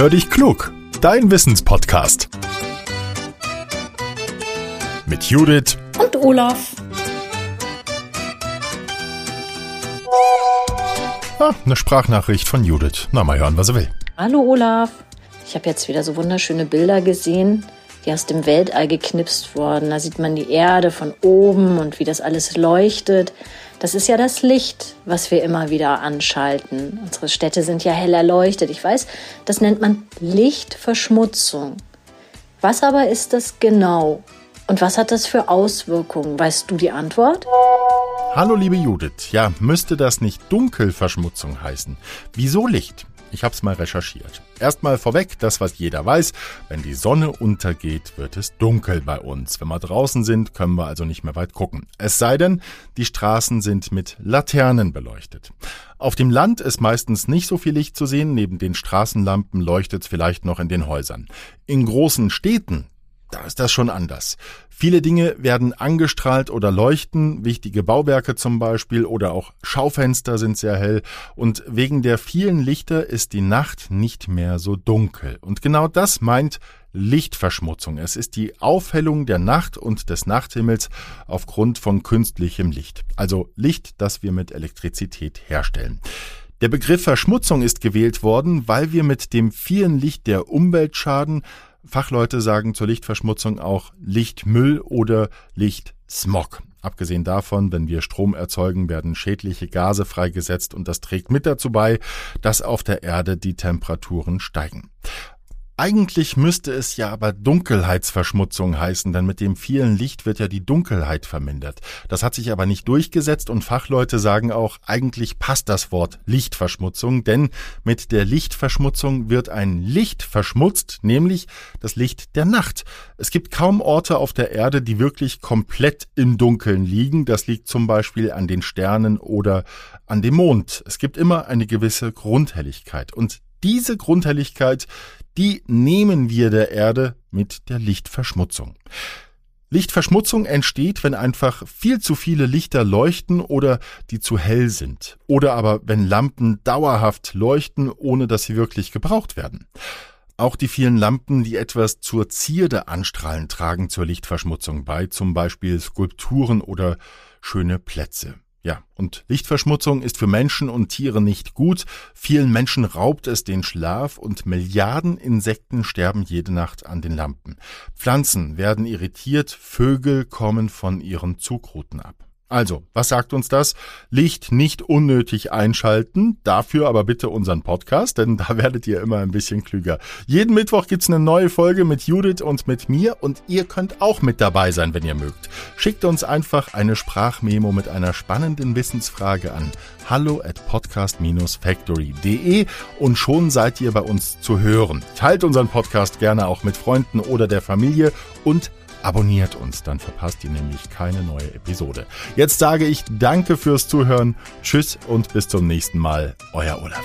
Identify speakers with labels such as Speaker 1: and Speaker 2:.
Speaker 1: Hör dich klug, dein Wissenspodcast. Mit Judith
Speaker 2: und Olaf.
Speaker 1: Ah, eine Sprachnachricht von Judith. Na, mal hören, was er will.
Speaker 2: Hallo Olaf. Ich habe jetzt wieder so wunderschöne Bilder gesehen, die aus dem Weltall geknipst wurden. Da sieht man die Erde von oben und wie das alles leuchtet. Das ist ja das Licht, was wir immer wieder anschalten. Unsere Städte sind ja hell erleuchtet. Ich weiß, das nennt man Lichtverschmutzung. Was aber ist das genau? Und was hat das für Auswirkungen? Weißt du die Antwort?
Speaker 1: Hallo liebe Judith. Ja, müsste das nicht Dunkelverschmutzung heißen? Wieso Licht? Ich habe es mal recherchiert. Erstmal vorweg, das was jeder weiß, wenn die Sonne untergeht, wird es dunkel bei uns. Wenn wir draußen sind, können wir also nicht mehr weit gucken. Es sei denn, die Straßen sind mit Laternen beleuchtet. Auf dem Land ist meistens nicht so viel Licht zu sehen, neben den Straßenlampen leuchtet es vielleicht noch in den Häusern. In großen Städten, da ist das schon anders. Viele Dinge werden angestrahlt oder leuchten, wichtige Bauwerke zum Beispiel oder auch Schaufenster sind sehr hell und wegen der vielen Lichter ist die Nacht nicht mehr so dunkel. Und genau das meint Lichtverschmutzung. Es ist die Aufhellung der Nacht und des Nachthimmels aufgrund von künstlichem Licht. Also Licht, das wir mit Elektrizität herstellen. Der Begriff Verschmutzung ist gewählt worden, weil wir mit dem vielen Licht der Umweltschaden Fachleute sagen zur Lichtverschmutzung auch Lichtmüll oder Lichtsmog. Abgesehen davon, wenn wir Strom erzeugen, werden schädliche Gase freigesetzt und das trägt mit dazu bei, dass auf der Erde die Temperaturen steigen. Eigentlich müsste es ja aber Dunkelheitsverschmutzung heißen, denn mit dem vielen Licht wird ja die Dunkelheit vermindert. Das hat sich aber nicht durchgesetzt und Fachleute sagen auch, eigentlich passt das Wort Lichtverschmutzung, denn mit der Lichtverschmutzung wird ein Licht verschmutzt, nämlich das Licht der Nacht. Es gibt kaum Orte auf der Erde, die wirklich komplett im Dunkeln liegen. Das liegt zum Beispiel an den Sternen oder an dem Mond. Es gibt immer eine gewisse Grundhelligkeit und diese Grundhelligkeit, die nehmen wir der Erde mit der Lichtverschmutzung. Lichtverschmutzung entsteht, wenn einfach viel zu viele Lichter leuchten oder die zu hell sind. Oder aber wenn Lampen dauerhaft leuchten, ohne dass sie wirklich gebraucht werden. Auch die vielen Lampen, die etwas zur Zierde anstrahlen, tragen zur Lichtverschmutzung bei, zum Beispiel Skulpturen oder schöne Plätze. Ja, und Lichtverschmutzung ist für Menschen und Tiere nicht gut. Vielen Menschen raubt es den Schlaf und Milliarden Insekten sterben jede Nacht an den Lampen. Pflanzen werden irritiert, Vögel kommen von ihren Zugrouten ab. Also, was sagt uns das? Licht nicht unnötig einschalten, dafür aber bitte unseren Podcast, denn da werdet ihr immer ein bisschen klüger. Jeden Mittwoch gibt's eine neue Folge mit Judith und mit mir und ihr könnt auch mit dabei sein, wenn ihr mögt. Schickt uns einfach eine Sprachmemo mit einer spannenden Wissensfrage an hallo at podcast-factory.de und schon seid ihr bei uns zu hören. Teilt unseren Podcast gerne auch mit Freunden oder der Familie und Abonniert uns, dann verpasst ihr nämlich keine neue Episode. Jetzt sage ich Danke fürs Zuhören, Tschüss und bis zum nächsten Mal, euer Olaf.